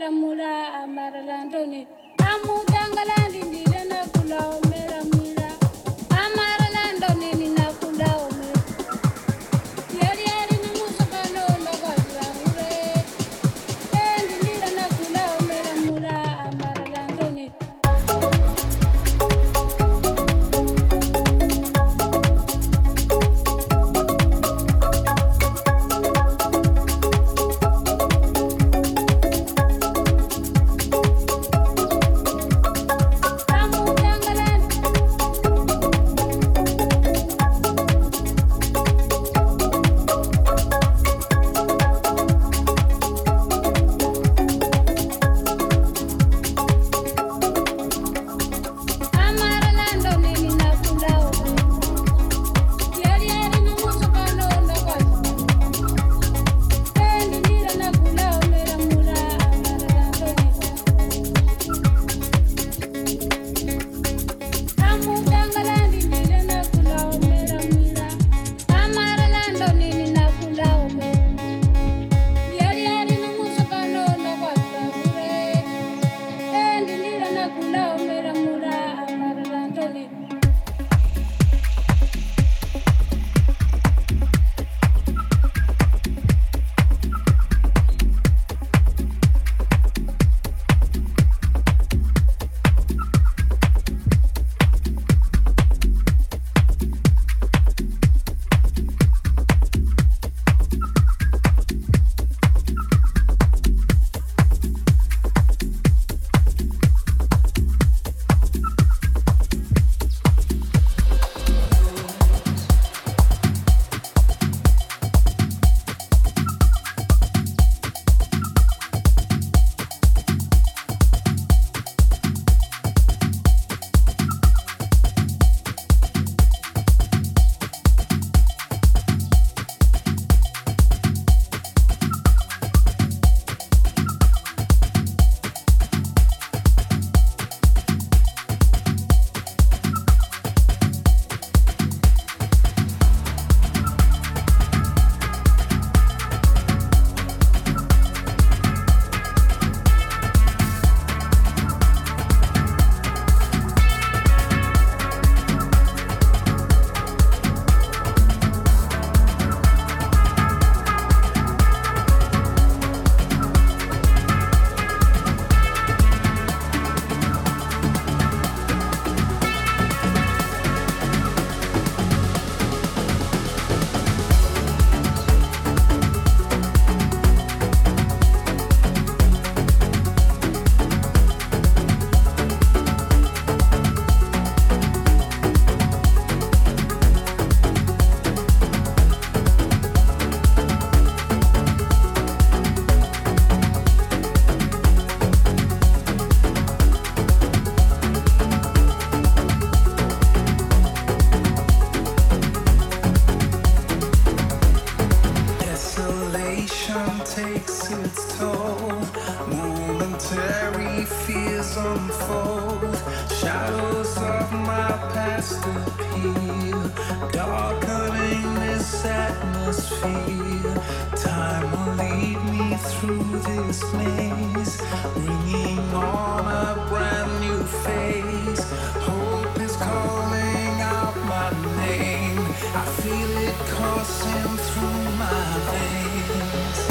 nakula omera mura amaralando ni. Amudangalandi I feel it coursing through my veins.